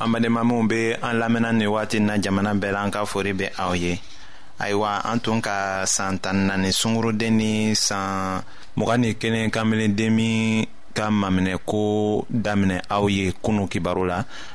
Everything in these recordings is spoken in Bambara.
an badenma minw be an lamɛnna ni wagati na jamana bɛɛ la an ka fori be aw ye ayiwa an tun ka san tan naani sunguroden ni san mugan ni kelen kanbelenden min ka maminɛko daminɛ aw ye kunu kibaru la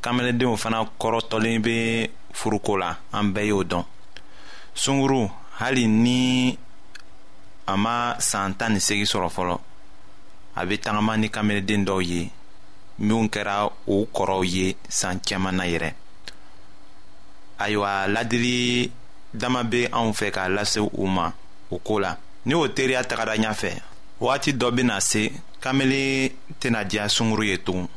kamelendenw fana kɔrɔtɔlen bɛ furuko la an bɛɛ y'o dɔn sunguru hali ni a ma san tan ni seegin sɔrɔ fɔlɔ a bɛ tagama ni kamelenden dɔw ye minnu kɛra u kɔrɔw ye san caman na yɛrɛ ayiwa ladili dama bɛ anw fɛ k'a lase u ma o ko la ni o teriya tagara ɲɛfɛ waati dɔ bɛna se kamele tɛna diya sunguru ye tugun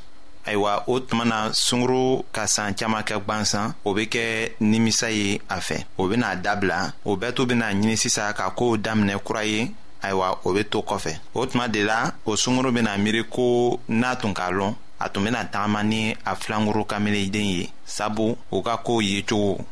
ayiwa o tuma na sunguru ka san caman kɛ gwansan o bɛ kɛ nimisa ye a fɛ o bɛna a dabila o bɛɛ to bɛna ɲini sisan ka kow daminɛ kura ye ayiwa o bɛ to kɔfɛ o tuma de la o sunguru bɛna miiri ko n'a tun k'a lɔn a tun bɛna tagama ni a filankuru kameliden ye sabu u ka kow ye cogo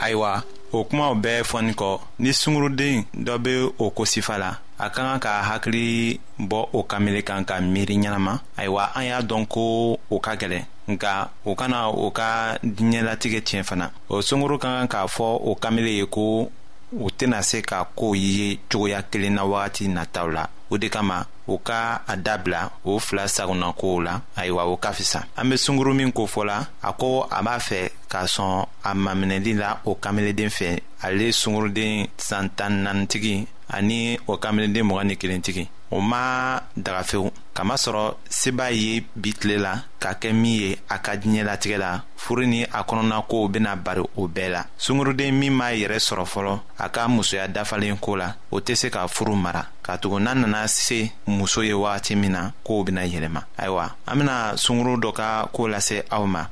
ayiwa o kumaw bɛɛ fɔni kɔ ni sunguruden dɔ be o ko sifa la a ka kan ka hakili bɔ o kamele kan ka miiri ɲɛnama ayiwa an y'a dɔn ko o ka gɛlɛn nka o kana o ka diɲɛlatigɛ tiɲɛ fana o sunguru ka kan k'a fɔ o kamele ye ko u tɛna se ka kow ye cogoya kelen na wagati nataw la o de kama u ka a dabila o fila sagona kow la ayiwa o ka fisa an be sunguru min kofɔla a ko a b'a fɛ k'a sɔn a maminɛli la o kameleden fɛ ale sunguruden san tan naanitigi ani o kameleden mɔgɔ ni kelentigi o ma dagafew kamasɔrɔ seba ye bi tile la ka kɛ min ye a ka diɲɛlatigɛ la furu ni a kɔnɔna kow bena bari o bɛɛ la sunguruden min m'a yɛrɛ sɔrɔ fɔlɔ a ka musoya dafalen ko la o tɛ se ka furu mara katugu n'a nana se muso ye wagati min na kow bena yɛlɛma ayiwa an bena sunguru dɔ ka koo lase aw ma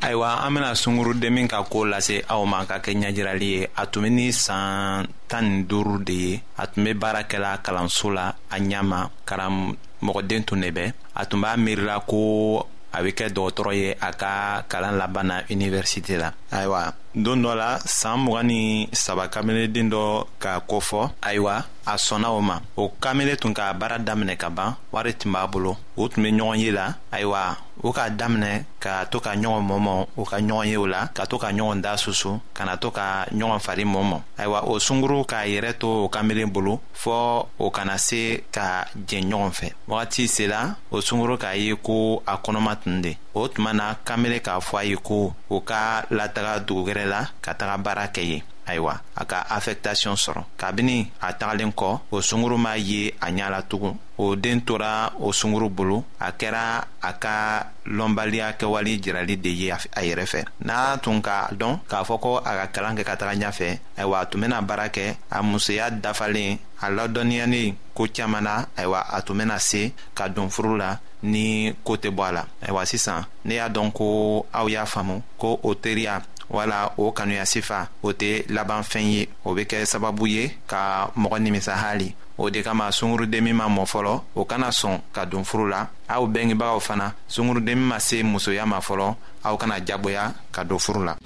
ayiwa an bena sungurudenmin ka koo lase aw ma ka kɛ ɲajirali ye a tun be ni saan tan ni duuru de ye a tun be baara kɛla kalanso la a ɲama karamɔgɔden tun ne bɛ a tun b'a miirila ko a be kɛ dɔgɔtɔrɔ ye a ka kalan laban na iniversite la ayiwa don dɔ la saan mugan ni saba kameleden dɔ ka kofɔ ayiwa a sɔnna o ma o kamele tun ka baara daminɛ ka ban wari tun b'a bolo o tun be ɲɔgɔn ye la ayiwa u k'a daminɛ ka to ka ɲɔgɔn mɔmɔ u ka ɲɔgɔn ye o la ka to ka ɲɔgɔn da susu kana to ka ɲɔgɔn fari mɔmɔ ayiwa o sunguru k'a yɛrɛ to o kamelen bolo fɔɔ o kana se ka jɛn ɲɔgɔn fɛ wagati sela o sunguru k'a ye ko a kɔnɔma tun de o tuma na kamele k'a fɔ a ye ko u ka lataga dugugɛrɛ la ka taga baara kɛ yen ayiwa a ka afɛktasiyɔn sɔrɔ kabini a tagalen kɔ o sunguru m'a ye a ɲa la tugun o den tora o sunguru bolo a kɛra a ka lɔnbaliya kɛwale jirali de ye a yɛrɛ fɛ n'a tun ka dɔn k'a fɔ ko a ka kalan kɛ ka taga ɲɛfɛ ayiwa a tun bɛna baara kɛ a musoya dafalen a ladɔnniyanen ko caman na ayiwa a tun bɛna se ka don furu la ni ko tɛ bɔ a la ayiwa sisan ne y'a dɔn ko aw y'a faamu ko o teriya wala o kanuya sifa o tɛ laban fɛn ye o bɛ kɛ sababu ye ka mɔgɔ nimisa hali o de kama sungurudenmi ma mɔ fɔlɔ o kana sɔn ka don furu la aw bɛngebagaw fana sungurudenmi ma se musoya ma fɔlɔ aw kana jagoya ka don furu la.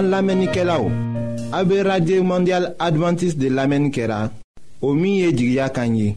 an lamɛnnikɛlaw a bɛ radio mondial adventiste de lamɛnni kɛra o min ye jigiya kan ye.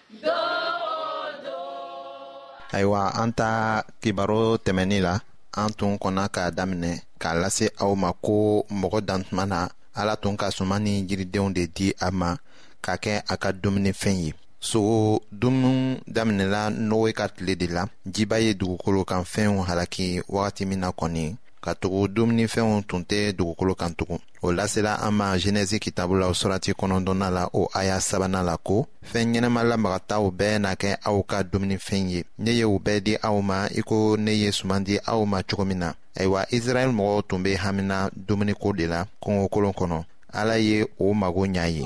ayiwa an ta kibaro tɛmɛni la an tun kɔnna k'a daminɛ k'a lase aw ma ko mɔgɔ dantuma na ala tun ka suma ni jiridenw de di a ma ka kɛ a ka dumunifɛn ye sogo dumuni daminɛla nowe ka tile de la jiba ye dugukolo kan fɛnw halaki wagati min na kɔni ka tugu dumunifɛnw tun tɛ dugukolo kan tugun o lasela an ma genɛzi kitabu la surati kɔnɔntɔnna la o aya sabanan la ko fɛɛn ɲɛnɛma lamagataw bɛɛ na kɛ aw ka dumunifɛn ye ne ye u bɛɛ di aw ma i ko ne ye suman di aw ma cogo min na ayiwa israɛl mɔgɔw tun be hamina dumuniko de la kungokolon kɔnɔ ala ye o mago ɲa ye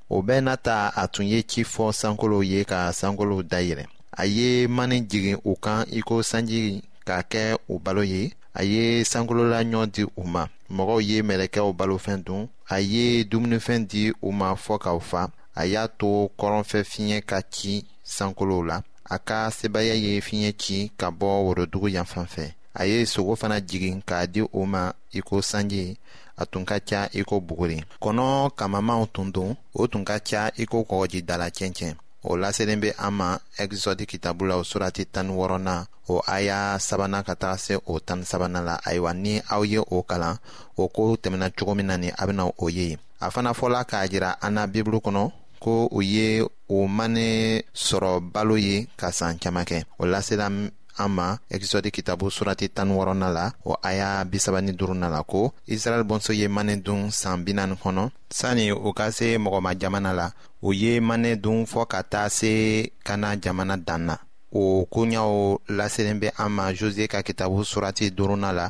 o bɛɛ n'a ta a tun ye ci fɔ sankolow ye ka sankolow dayɛlɛ a ye mani jigin u kan i ko sanji k'a kɛ u balo ye a ye sankolola ɲɔ di u ma mɔgɔw ye mɛlɛkɛw balofɛn dun a ye dumunifɛn di u ma fɔ k'aw fa a y'a to kɔrɔnfɛ fiɲɛ ka ci sankolow la a ka sebaaya ye fiɲɛ ci ka bɔ worodugu yanfan fɛ a ye sogo fana jigin k'a di u ma i ko sanji a tun ka ca i ko buguri kɔnɔ kamamaw tun don o tun ka ca i ko kɔgɔjidala cɛncɛn o laselen bɛ an ma ɛkisɔdi kitabu la o surati tan ni wɔɔrɔnan o aya sabanan ka taga se o tan ni sabanan la ayiwa ni aw ye o kalan o ko tɛmɛna cogo min na ni a bɛna o ye a fana fɔla k'a jira an na bibulu kɔnɔ ko u ye o mane sɔrɔ balo ye ka saan caaman kɛ o lasela an ma ɛkisɔdi kitabu surati tan wɔɔrɔnan la o aya bisaba ni duruna la ko israɛl bɔnso ye mane dun saan binaani kɔnɔ sani u ka se mɔgɔma jamana la u ye mane dun fɔɔ ka taa se kana jamana dan na o koɲaw laselen bɛ an ma jose ka kitabu surati duruna la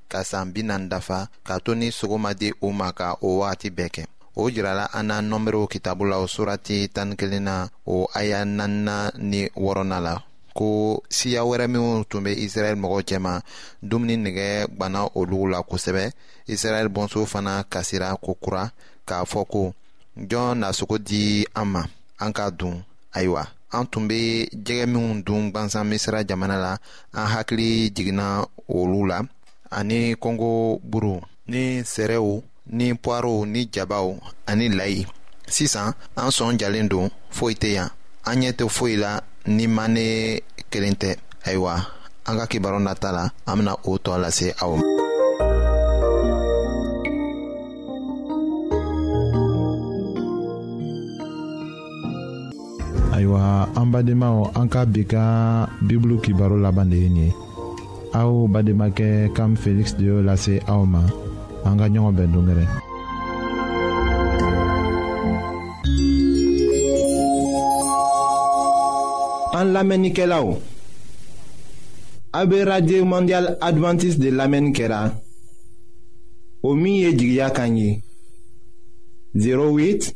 ka saan bi nan dafa k'a to ni sogo ma di u ma ka o wagati bɛɛ kɛ o jirala an na nɔnberew kitabu la o surati tan ni kelen na o aya nanina ni wɔrɔna la ko siya wɛrɛ minw tun be israɛl mɔgɔw cɛma dumuni nigɛ gwanna olugu la kosɛbɛ israɛl bɔnso fana kasira ko kura k'a fɔ ko jɔn na sogo di an ma an k'a dun ayiwa an tun bɛ jɛgɛ minnu dun gwansan misira jamana la an hakili jiginna olu la ani kɔngo buru ni sɛrɛw ni puwarow ni jabaw ani layi sisan an sɔn jalen don foyi tɛ yan an ɲɛ tɛ foyi la ni mane kelen tɛ ayiwa an ka kibaru nata la an bɛna o tɔ lase aw ma. ayiwa an badenmaw an ka bi ka bibulu kibaro laban de ye nin ye aw bademakɛ kam feliksi de y'o lase aw ma an ka ɲɔgɔn bɛn dongɛrɛ an lamɛnnikɛlaw a bɛ radio mondial adventiste de lamɛnni kɛra o min ye jigiya kan ye 08